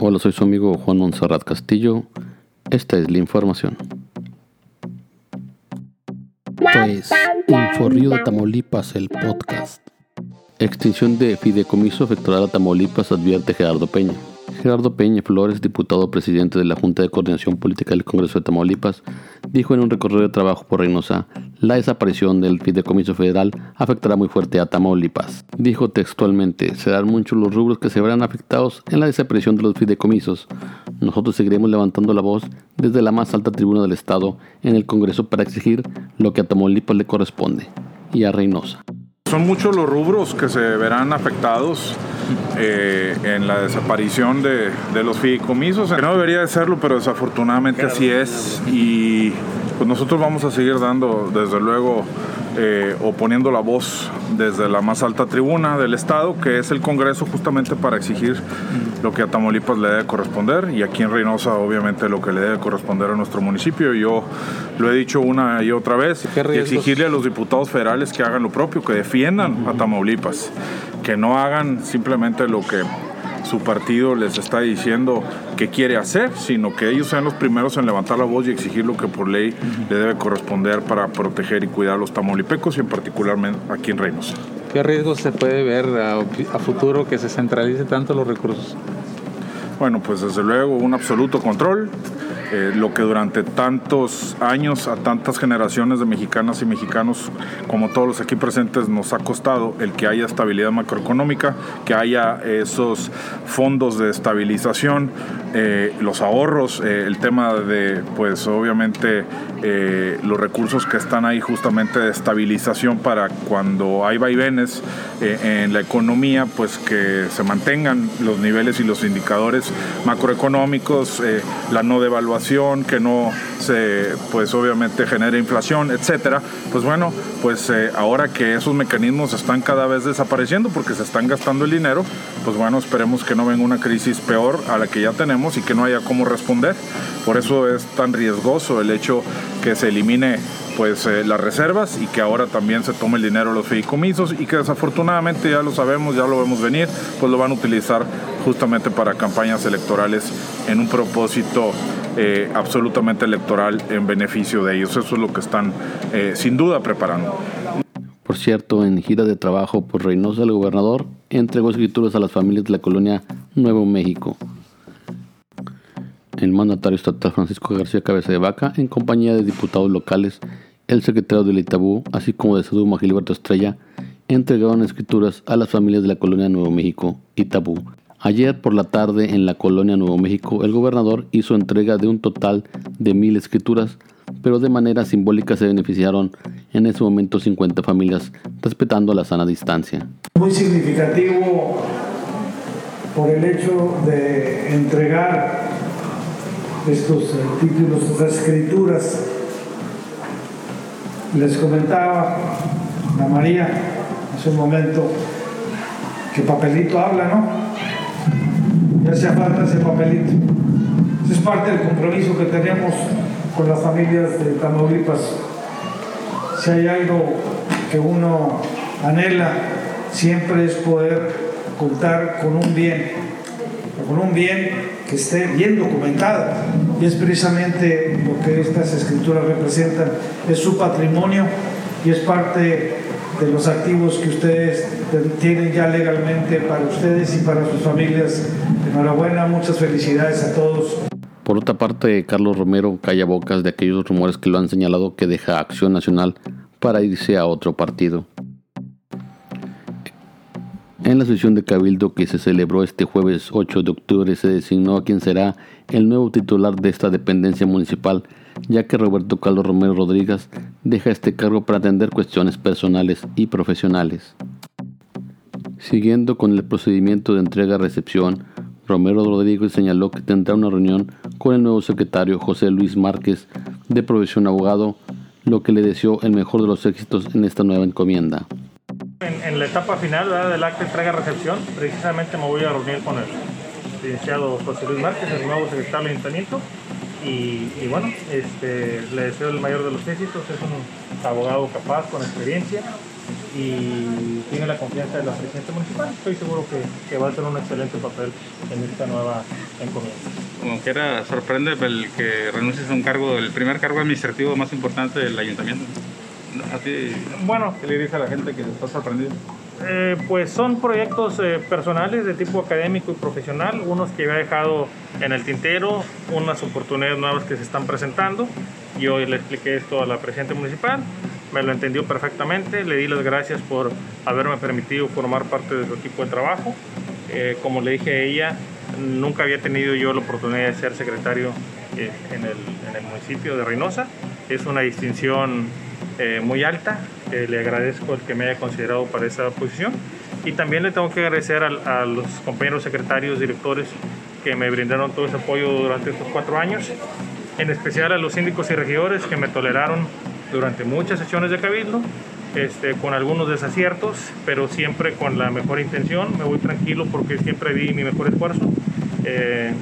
Hola, soy su amigo Juan Monserrat Castillo. Esta es la información. Pues, Inforrío de Tamaulipas, el podcast. Extinción de fideicomiso afectará a Tamaulipas, advierte Gerardo Peña. Gerardo Peña Flores, diputado presidente de la Junta de Coordinación Política del Congreso de Tamaulipas, dijo en un recorrido de trabajo por Reynosa, la desaparición del fideicomiso federal afectará muy fuerte a Tamaulipas. Dijo textualmente, serán muchos los rubros que se verán afectados en la desaparición de los fideicomisos. Nosotros seguiremos levantando la voz desde la más alta tribuna del Estado en el Congreso para exigir lo que a Tamaulipas le corresponde y a Reynosa. Son muchos los rubros que se verán afectados eh, en la desaparición de, los fideicomisos. no debería de serlo, pero desafortunadamente así es. Y pues nosotros vamos a seguir dando, desde luego, eh, o poniendo la voz desde la más alta tribuna del Estado, que es el Congreso, justamente para exigir lo que a Tamaulipas le debe corresponder y aquí en Reynosa, obviamente, lo que le debe corresponder a nuestro municipio. Yo lo he dicho una y otra vez, y exigirle a los diputados federales que hagan lo propio, que defiendan a Tamaulipas, que no hagan simplemente lo que su partido les está diciendo que quiere hacer, sino que ellos sean los primeros en levantar la voz y exigir lo que por ley le debe corresponder para proteger y cuidar a los tamaulipecos y en particular aquí en Reynosa. ¿Qué riesgos se puede ver a, futuro que se centralice tanto los recursos? Bueno, pues desde luego un absoluto control, eh, lo que durante tantos años a tantas generaciones de mexicanas y mexicanos, como todos los aquí presentes, nos ha costado el que haya estabilidad macroeconómica, que haya esos fondos de estabilización, eh, los ahorros, eh, el tema de, pues obviamente, los recursos que están ahí justamente de estabilización para cuando hay vaivenes en la economía, pues que se mantengan los niveles y los indicadores macroeconómicos, la no devaluación que no se, pues obviamente genere inflación, etcétera. Pues bueno, pues eh, ahora que esos mecanismos están cada vez desapareciendo porque se están gastando el dinero, pues bueno, esperemos que no venga una crisis peor a la que ya tenemos y que no haya cómo responder. Por eso es tan riesgoso el hecho que se elimine pues eh, las reservas y que ahora también se tome el dinero de los fideicomisos y que desafortunadamente ya lo sabemos, ya lo vemos venir, pues lo van a utilizar justamente para campañas electorales en un propósito eh, absolutamente electoral en beneficio de ellos. Eso es lo que están eh, sin duda preparando. Por cierto, en gira de trabajo por Reynosa, el gobernador entregó escrituras a las familias de la colonia Nuevo México. El mandatario estatal Francisco García Cabeza de Vaca, en compañía de diputados locales, el secretario del Itabú, así como de Seduma Gilberto Estrella, entregaron escrituras a las familias de la colonia Nuevo México, Itabú, Ayer por la tarde en la colonia Nuevo México, el gobernador hizo entrega de un total de mil escrituras, pero de manera simbólica se beneficiaron en ese momento 50 familias, respetando la sana distancia. Muy significativo por el hecho de entregar estos títulos, estas escrituras. Les comentaba a María hace un momento que papelito habla, ¿no? Ya hacía falta ese papelito. Eso es parte del compromiso que tenemos con las familias de Tamaulipas. Si hay algo que uno anhela, siempre es poder contar con un bien, con un bien que esté bien documentado. Y es precisamente lo que estas escrituras representan, es su patrimonio y es parte de los activos que ustedes tienen ya legalmente para ustedes y para sus familias. Enhorabuena, muchas felicidades a todos. Por otra parte, Carlos Romero calla bocas de aquellos rumores que lo han señalado que deja Acción Nacional para irse a otro partido. En la sesión de Cabildo que se celebró este jueves 8 de octubre se designó a quien será el nuevo titular de esta dependencia municipal ya que Roberto Carlos Romero Rodríguez deja este cargo para atender cuestiones personales y profesionales. Siguiendo con el procedimiento de entrega-recepción, Romero Rodríguez señaló que tendrá una reunión con el nuevo secretario José Luis Márquez, de profesión abogado, lo que le deseó el mejor de los éxitos en esta nueva encomienda. En, la etapa final del acta de entrega-recepción, precisamente me voy a reunir con el licenciado José Luis Márquez, el nuevo secretario del Ayuntamiento, y, bueno, este, le deseo el mayor de los éxitos, es un abogado capaz, con experiencia y tiene la confianza de la presidenta municipal. Estoy seguro que, que va a hacer un excelente papel en esta nueva en comida. Como que era sorprende el que renuncies a un cargo, el primer cargo administrativo más importante del ayuntamiento. ¿A ti Bueno, qué le dice a la gente que está sorprendido? Eh, pues son proyectos eh, personales de tipo académico y profesional, unos que había dejado en el tintero, unas oportunidades nuevas que se están presentando. Yo le expliqué esto a la presidenta municipal, me lo entendió perfectamente, le di las gracias por haberme permitido formar parte de su equipo de trabajo. Eh, como le dije a ella, nunca había tenido yo la oportunidad de ser secretario en el, en, el, municipio de Reynosa. Es una distinción muy alta, le agradezco el que me haya considerado para esa posición y también le tengo que agradecer a, a, los compañeros secretarios, directores que me brindaron todo ese apoyo durante estos cuatro años, en especial a los síndicos y regidores que me toleraron durante muchas sesiones de cabildo, este, con algunos desaciertos, pero siempre con la mejor intención. Me voy tranquilo porque siempre di mi mejor esfuerzo. Eh,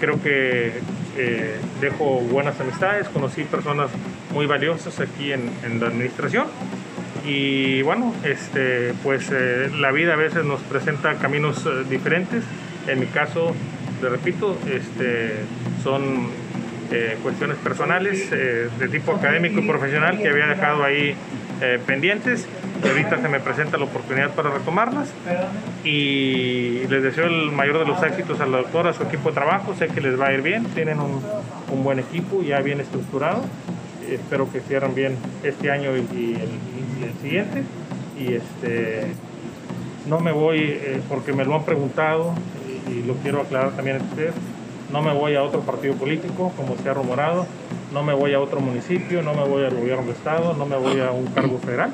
creo que eh, dejo buenas amistades, conocí personas muy valiosas aquí en, en la administración y bueno, este, pues eh, la vida a veces nos presenta caminos eh, diferentes. En mi caso, le repito, este, son eh, cuestiones personales eh, de tipo académico y profesional que había dejado ahí eh, pendientes. Ahorita se me presenta la oportunidad para retomarlas y les deseo el mayor de los éxitos a la doctora, a su equipo de trabajo. Sé que les va a ir bien, tienen un, un buen equipo ya bien estructurado. Espero que cierren bien este año y, el, y siguiente. Y este, no me voy eh, porque me lo han preguntado y, y lo quiero aclarar también a ustedes no me voy a otro partido político, como se ha rumorado, no me voy a otro municipio, no me voy al gobierno de Estado, no me voy a un cargo federal.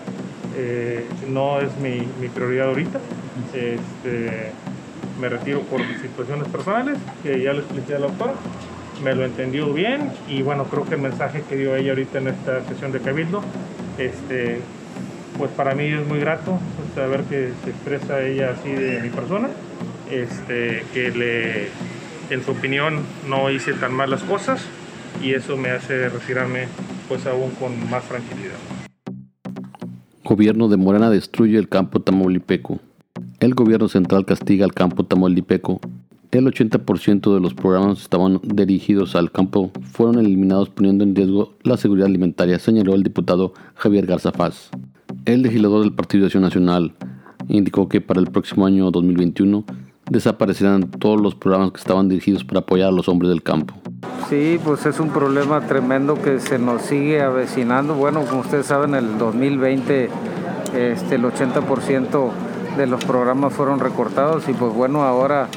Eh, no es mi, prioridad ahorita. Este, me retiro por situaciones personales, que ya le expliqué a la doctora. Me lo entendió bien y bueno, creo que el mensaje que dio ella ahorita en esta sesión de Cabildo, este, pues para mí es muy grato saber que se expresa ella así de mi persona, este, que le en su opinión no hice tan mal las cosas y eso me hace retirarme pues aún con más tranquilidad. Gobierno de Morena destruye el campo tamaulipeco. El gobierno central castiga al campo tamaulipeco. El 80% de los programas que estaban dirigidos al campo fueron eliminados poniendo en riesgo la seguridad alimentaria, señaló el diputado Javier Garzafaz. El legislador del Partido Acción Nacional indicó que para el próximo año 2021 desaparecerán todos los programas que estaban dirigidos para apoyar a los hombres del campo. Sí, pues es un problema tremendo que se nos sigue avecinando. Bueno, como ustedes saben, el 2020 este, el 80% de los programas fueron recortados y pues bueno, ahora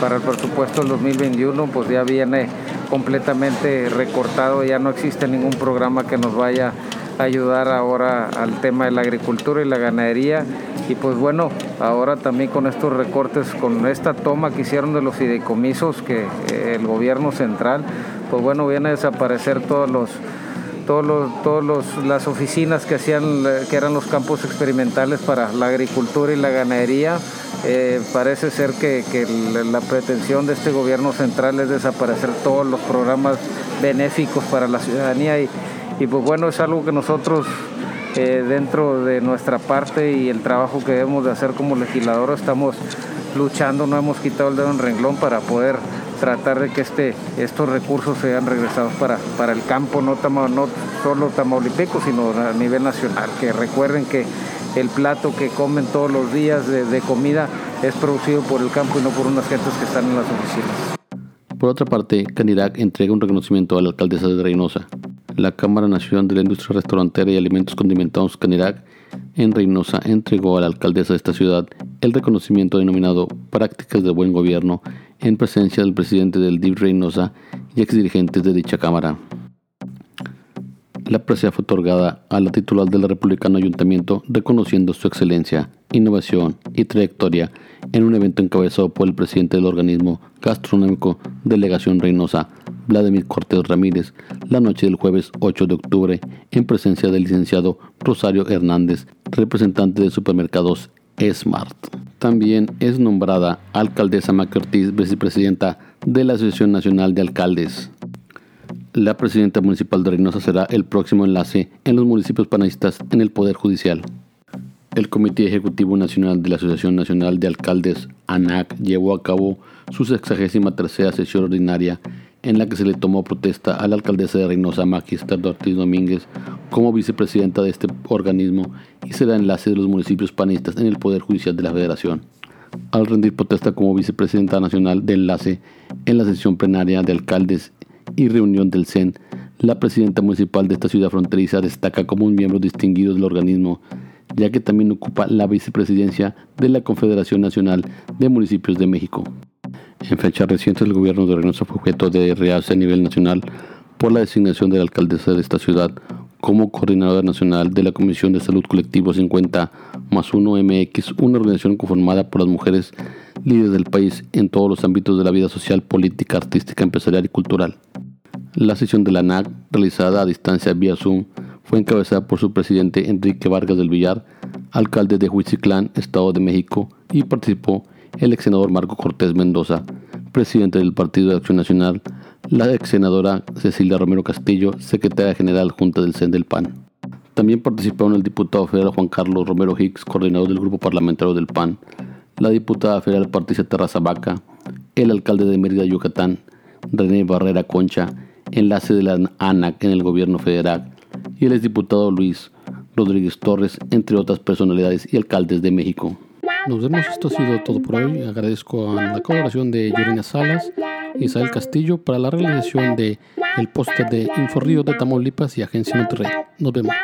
para el presupuesto del 2021 pues ya viene completamente recortado, ya no existe ningún programa que nos vaya a ayudar ahora al tema de la agricultura y la ganadería y pues bueno, ahora también con estos recortes, con esta toma que hicieron de los fideicomisos que eh, el gobierno central, pues bueno, viene a desaparecer todos los todos los, todos los, las oficinas que hacían que eran los campos experimentales para la agricultura y la ganadería. Eh, parece ser que, que la pretensión de este gobierno central es desaparecer todos los programas benéficos para la ciudadanía y, y pues bueno, es algo que nosotros eh, dentro de nuestra parte y el trabajo que debemos de hacer como legisladores estamos luchando, no hemos quitado el dedo en renglón para poder tratar de que este, estos recursos sean regresados para, para el campo, no, no solo tamaulipeco, sino a nivel nacional. Que recuerden que el plato que comen todos los días de, de comida es producido por el campo y no por unas gentes que están en las oficinas. Por otra parte, Canirac entrega un reconocimiento a la alcaldesa de Reynosa. La Cámara Nacional de la Industria Restaurantera y Alimentos Condimentados Canirac en Reynosa entregó a la alcaldesa de esta ciudad el reconocimiento denominado Prácticas de Buen Gobierno en presencia del presidente del DIV Reynosa y exdirigentes de dicha Cámara. La presea fue otorgada a la titular del Republicano Ayuntamiento reconociendo su excelencia, innovación y trayectoria en un evento encabezado por el presidente del organismo gastronómico Delegación Reynosa, Vladimir Cortés Ramírez, la noche del jueves 8 de octubre, en presencia del licenciado Rosario Hernández, representante de supermercados Smart. También es nombrada alcaldesa Maca Ortiz, vicepresidenta de la Asociación Nacional de Alcaldes. La presidenta municipal de Reynosa será el próximo enlace en los municipios panistas en el Poder Judicial. El Comité Ejecutivo Nacional de la Asociación Nacional de Alcaldes, ANAC llevó a cabo su sexagésima tercera sesión ordinaria en la que se le tomó protesta a la alcaldesa de Reynosa, Magister Ortiz Domínguez, como vicepresidenta de este organismo y será enlace de los municipios panistas en el Poder Judicial de la Federación. Al rendir protesta como vicepresidenta nacional de enlace en la sesión plenaria de alcaldes y reunión del CEN, la presidenta municipal de esta ciudad fronteriza destaca como un miembro distinguido del organismo, ya que también ocupa la vicepresidencia de la Confederación Nacional de Municipios de México. En fechas recientes, el gobierno de Reynosa fue objeto de realce a nivel nacional por la designación de la alcaldesa de esta ciudad como coordinadora nacional de la Comisión de Salud Colectivo 50 más 1 MX, una organización conformada por las mujeres líderes del país en todos los ámbitos de la vida social, política, artística, empresarial y cultural. La sesión de la NAC, realizada a distancia vía Zoom, fue encabezada por su presidente Enrique Vargas del Villar, alcalde de Huitziclán, Estado de México, y participó el ex senador Marco Cortés Mendoza, presidente del Partido de Acción Nacional, la ex senadora Cecilia Romero Castillo, secretaria general junta del CEN del PAN. También participaron el diputado federal Juan Carlos Romero Hicks, coordinador del grupo parlamentario del PAN, la diputada federal Patricia Terraza Vaca, el alcalde de Mérida, Yucatán, René Barrera Concha, enlace de la ANAC en el gobierno federal, y el exdiputado Luis Rodríguez Torres, entre otras personalidades y alcaldes de México. Nos vemos, esto ha sido todo por hoy. Agradezco a la colaboración de Yorina Salas y Isabel Castillo para la realización de el póster de Inforrío de Tamaulipas y Agencia Monterrey. Nos vemos.